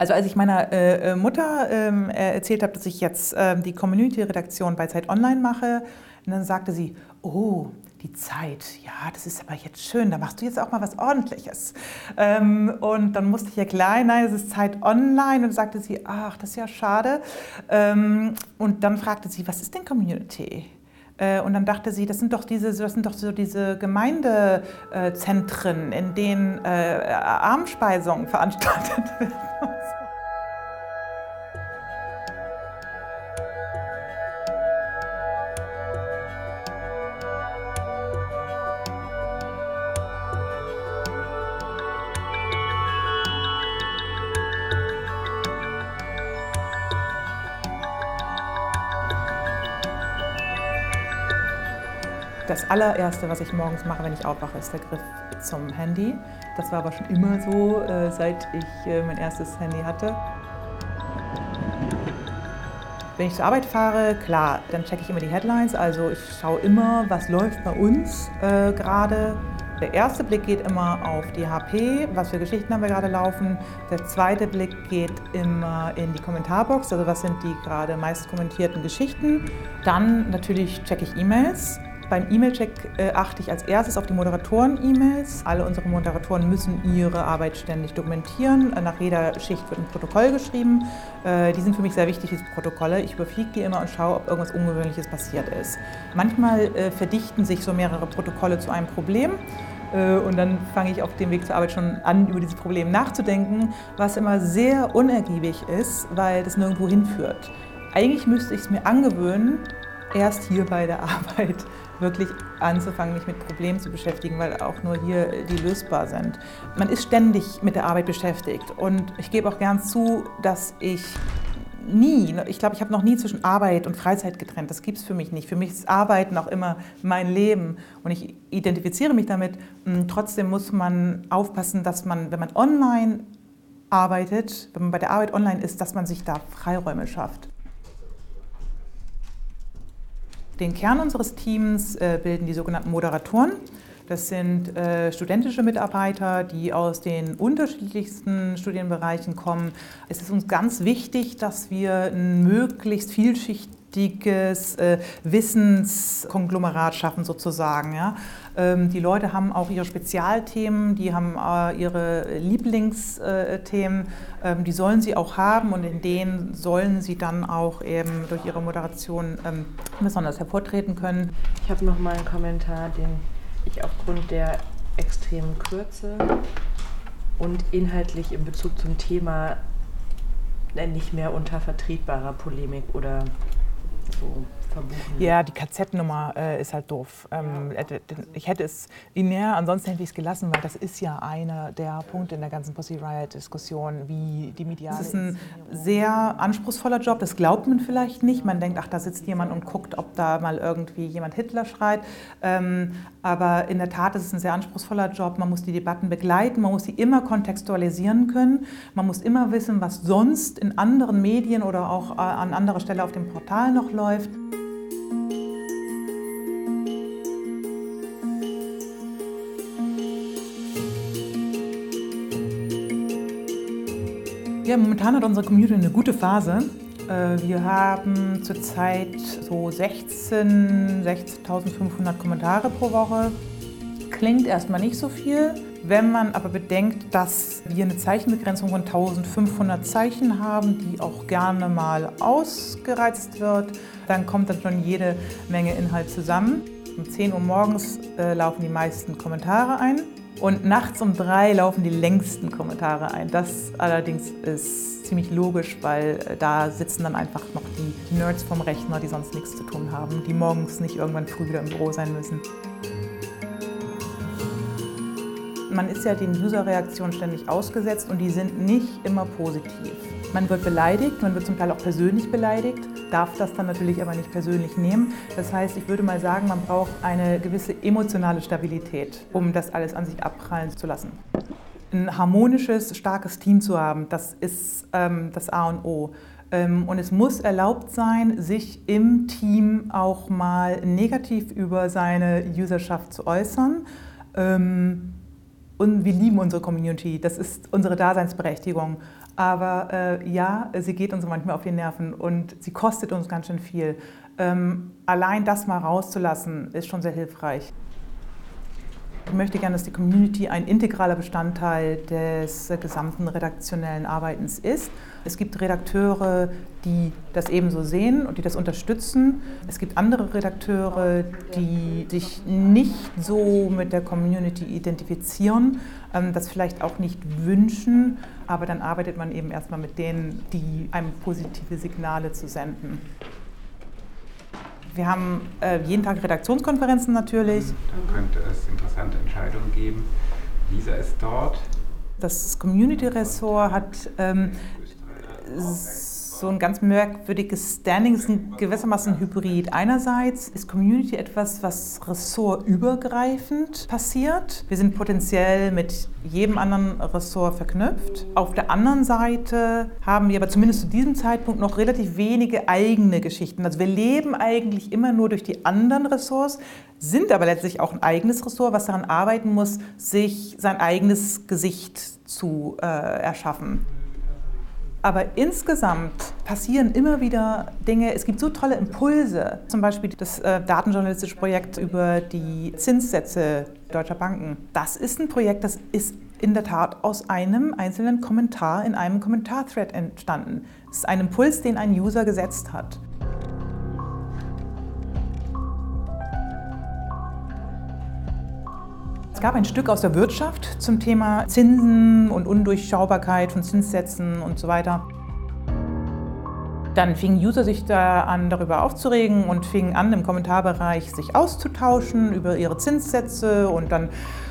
Also als ich meiner äh, äh Mutter ähm, äh, erzählt habe, dass ich jetzt äh, die Community-Redaktion bei Zeit Online mache, dann sagte sie, oh, die Zeit, ja, das ist aber jetzt schön, da machst du jetzt auch mal was Ordentliches. Ähm, und dann musste ich erklären, nein, es ist Zeit online. Und sagte sie, ach, das ist ja schade. Ähm, und dann fragte sie, was ist denn Community? Äh, und dann dachte sie, das sind doch diese, das sind doch so diese Gemeindezentren, in denen Armspeisungen veranstaltet werden. Das allererste, was ich morgens mache, wenn ich aufwache, ist der Griff zum Handy. Das war aber schon immer so, äh, seit ich äh, mein erstes Handy hatte. Wenn ich zur Arbeit fahre, klar, dann checke ich immer die Headlines. Also ich schaue immer, was läuft bei uns äh, gerade. Der erste Blick geht immer auf die HP, was für Geschichten haben wir gerade laufen. Der zweite Blick geht immer in die Kommentarbox, also was sind die gerade meist kommentierten Geschichten. Dann natürlich checke ich E-Mails. Beim E-Mail-Check äh, achte ich als erstes auf die Moderatoren-E-Mails. Alle unsere Moderatoren müssen ihre Arbeit ständig dokumentieren. Nach jeder Schicht wird ein Protokoll geschrieben. Äh, die sind für mich sehr wichtig, diese Protokolle. Ich überfliege die immer und schaue, ob irgendwas Ungewöhnliches passiert ist. Manchmal äh, verdichten sich so mehrere Protokolle zu einem Problem. Äh, und dann fange ich auf dem Weg zur Arbeit schon an, über dieses Problem nachzudenken, was immer sehr unergiebig ist, weil das nirgendwo hinführt. Eigentlich müsste ich es mir angewöhnen, erst hier bei der Arbeit wirklich anzufangen, mich mit Problemen zu beschäftigen, weil auch nur hier die lösbar sind. Man ist ständig mit der Arbeit beschäftigt und ich gebe auch gern zu, dass ich nie, ich glaube, ich habe noch nie zwischen Arbeit und Freizeit getrennt. Das gibt es für mich nicht. Für mich ist Arbeiten auch immer mein Leben und ich identifiziere mich damit. Hm, trotzdem muss man aufpassen, dass man, wenn man online arbeitet, wenn man bei der Arbeit online ist, dass man sich da Freiräume schafft. Den Kern unseres Teams äh, bilden die sogenannten Moderatoren. Das sind äh, studentische Mitarbeiter, die aus den unterschiedlichsten Studienbereichen kommen. Es ist uns ganz wichtig, dass wir ein möglichst vielschichtiges richtiges äh, Wissenskonglomerat schaffen sozusagen. Ja? Ähm, die Leute haben auch ihre Spezialthemen, die haben äh, ihre Lieblingsthemen, ähm, die sollen sie auch haben und in denen sollen sie dann auch eben durch ihre Moderation ähm, besonders hervortreten können. Ich habe noch mal einen Kommentar, den ich aufgrund der extremen Kürze und inhaltlich in Bezug zum Thema nicht mehr unter vertretbarer Polemik oder so verbuchen. Ja, die KZ-Nummer äh, ist halt doof. Ähm, ja. Ich hätte es linear, ansonsten hätte ich es gelassen, weil das ist ja einer der Punkte in der ganzen Pussy Riot-Diskussion, wie die mediale... Das ist ein sehr anspruchsvoller Job, das glaubt man vielleicht nicht. Man denkt, ach, da sitzt jemand und guckt, ob da mal irgendwie jemand Hitler schreit. Ähm, aber in der Tat ist es ein sehr anspruchsvoller Job. Man muss die Debatten begleiten, man muss sie immer kontextualisieren können. Man muss immer wissen, was sonst in anderen Medien oder auch äh, an anderer Stelle auf dem Portal noch läuft. Ja, momentan hat unsere Community eine gute Phase. Äh, wir haben zurzeit so 16, 16.500 Kommentare pro Woche. Klingt erstmal nicht so viel. Wenn man aber bedenkt, dass wir eine Zeichenbegrenzung von 1500 Zeichen haben, die auch gerne mal ausgereizt wird, dann kommt dann schon jede Menge Inhalt zusammen. Um 10 Uhr morgens äh, laufen die meisten Kommentare ein. Und nachts um drei laufen die längsten Kommentare ein. Das allerdings ist ziemlich logisch, weil äh, da sitzen dann einfach noch die Nerds vom Rechner, die sonst nichts zu tun haben, die morgens nicht irgendwann früh wieder im Büro sein müssen. Man ist ja den User-Reaktionen ständig ausgesetzt und die sind nicht immer positiv. Man wird beleidigt, man wird zum Teil auch persönlich beleidigt, darf das dann natürlich aber nicht persönlich nehmen. Das heißt, ich würde mal sagen, man braucht eine gewisse emotionale Stabilität, um das alles an sich abprallen zu lassen. Ein harmonisches, starkes Team zu haben, das ist ähm, das A und O. Ähm, und es muss erlaubt sein, sich im Team auch mal negativ über seine Userschaft zu äußern. Ähm, und wir lieben unsere Community, das ist unsere Daseinsberechtigung. Aber äh, ja, sie geht uns manchmal auf die Nerven und sie kostet uns ganz schön viel. Ähm, allein das mal rauszulassen, ist schon sehr hilfreich. Ich möchte gerne, dass die Community ein integraler Bestandteil des gesamten redaktionellen Arbeitens ist. Es gibt Redakteure, die das ebenso sehen und die das unterstützen. Es gibt andere Redakteure, die sich nicht so mit der Community identifizieren, ähm, das vielleicht auch nicht wünschen, aber dann arbeitet man eben erstmal mit denen, die einem positive Signale zu senden. Wir haben äh, jeden Tag Redaktionskonferenzen natürlich. Da könnte es interessante Entscheidungen geben. Lisa ist dort. Das Community-Ressort hat ähm, so ein ganz merkwürdiges Standing, ist ein gewissermaßen Hybrid. Einerseits ist Community etwas, was ressortübergreifend passiert. Wir sind potenziell mit jedem anderen Ressort verknüpft. Auf der anderen Seite haben wir aber zumindest zu diesem Zeitpunkt noch relativ wenige eigene Geschichten. Also wir leben eigentlich immer nur durch die anderen Ressorts, sind aber letztlich auch ein eigenes Ressort, was daran arbeiten muss, sich sein eigenes Gesicht zu äh, erschaffen. Aber insgesamt passieren immer wieder Dinge, es gibt so tolle Impulse, zum Beispiel das äh, datenjournalistische Projekt über die Zinssätze deutscher Banken. Das ist ein Projekt, das ist in der Tat aus einem einzelnen Kommentar in einem Kommentarthread entstanden. Es ist ein Impuls, den ein User gesetzt hat. Es gab ein Stück aus der Wirtschaft zum Thema Zinsen und Undurchschaubarkeit von Zinssätzen und so weiter. Dann fingen User sich da an, darüber aufzuregen und fingen an, im Kommentarbereich sich auszutauschen über ihre Zinssätze und dann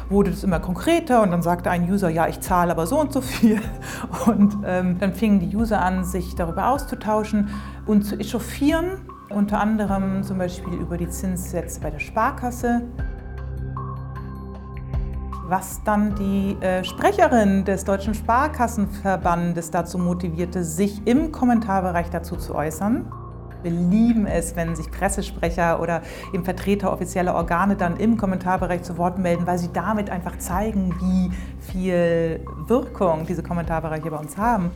wurde das immer konkreter und dann sagte ein User, ja, ich zahle aber so und so viel. Und ähm, dann fingen die User an, sich darüber auszutauschen und zu echauffieren, unter anderem zum Beispiel über die Zinssätze bei der Sparkasse was dann die äh, Sprecherin des Deutschen Sparkassenverbandes dazu motivierte, sich im Kommentarbereich dazu zu äußern. Wir lieben es, wenn sich Pressesprecher oder eben Vertreter offizieller Organe dann im Kommentarbereich zu Wort melden, weil sie damit einfach zeigen, wie viel Wirkung diese Kommentarbereiche bei uns haben.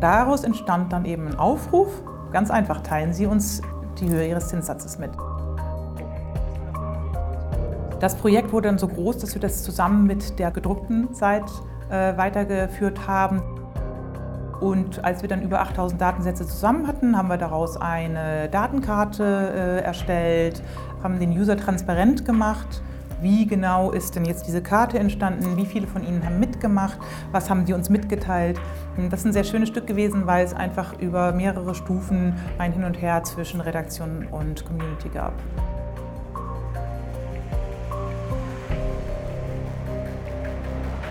Daraus entstand dann eben ein Aufruf. Ganz einfach, teilen Sie uns die Höhe Ihres Zinssatzes mit. Das Projekt wurde dann so groß, dass wir das zusammen mit der gedruckten Seite äh, weitergeführt haben. Und als wir dann über 8000 Datensätze zusammen hatten, haben wir daraus eine Datenkarte äh, erstellt, haben den User transparent gemacht. Wie genau ist denn jetzt diese Karte entstanden? Wie viele von Ihnen haben mitgemacht? Was haben die uns mitgeteilt? Das ist ein sehr schönes Stück gewesen, weil es einfach über mehrere Stufen ein Hin und Her zwischen Redaktion und Community gab.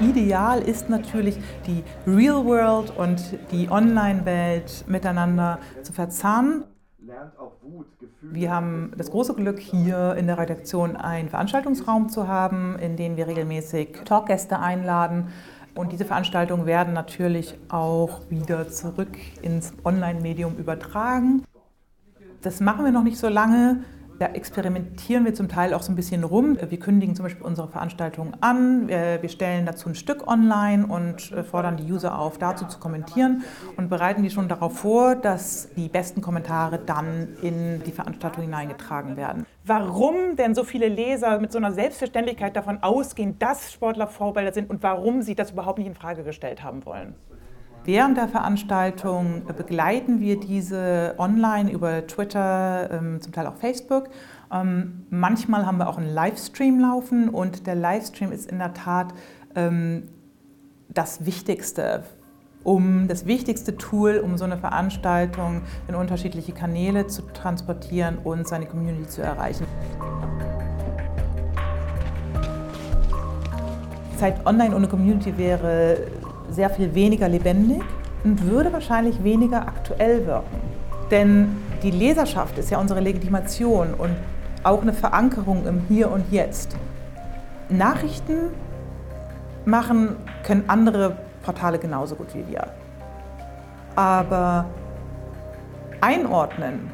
Ideal ist natürlich, die Real World und die Online-Welt miteinander zu verzahnen. Wir haben das große Glück, hier in der Redaktion einen Veranstaltungsraum zu haben, in den wir regelmäßig Talkgäste einladen. Und diese Veranstaltungen werden natürlich auch wieder zurück ins Online-Medium übertragen. Das machen wir noch nicht so lange. Da experimentieren wir zum Teil auch so ein bisschen rum. Wir kündigen zum Beispiel unsere Veranstaltungen an, wir stellen dazu ein Stück online und äh, fordern die User auf, dazu zu kommentieren und bereiten die schon darauf vor, dass die besten Kommentare dann in die Veranstaltung hineingetragen werden. Warum denn so viele Leser mit so einer Selbstverständlichkeit davon ausgehen, dass Sportler Vorbilder sind und warum sie das überhaupt nicht in Frage gestellt haben wollen? Während der Veranstaltung begleiten wir diese online über Twitter, ähm, zum Teil auch Facebook. Ähm, manchmal haben wir auch einen Livestream laufen und der Livestream ist in der Tat ähm, das Wichtigste, um das wichtigste Tool, um so eine Veranstaltung in unterschiedliche Kanäle zu transportieren und seine Community zu erreichen. Zeit online ohne Community wäre sehr viel weniger lebendig und würde wahrscheinlich weniger aktuell wirken. Denn die Leserschaft ist ja unsere Legitimation und auch eine Verankerung im Hier und Jetzt. Nachrichten machen können andere Portale genauso gut wie wir. Aber einordnen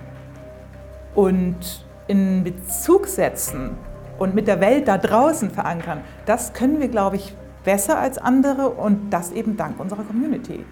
und in Bezug setzen und mit der Welt da draußen verankern, das können wir, glaube ich, besser als andere und das eben dank unserer Community.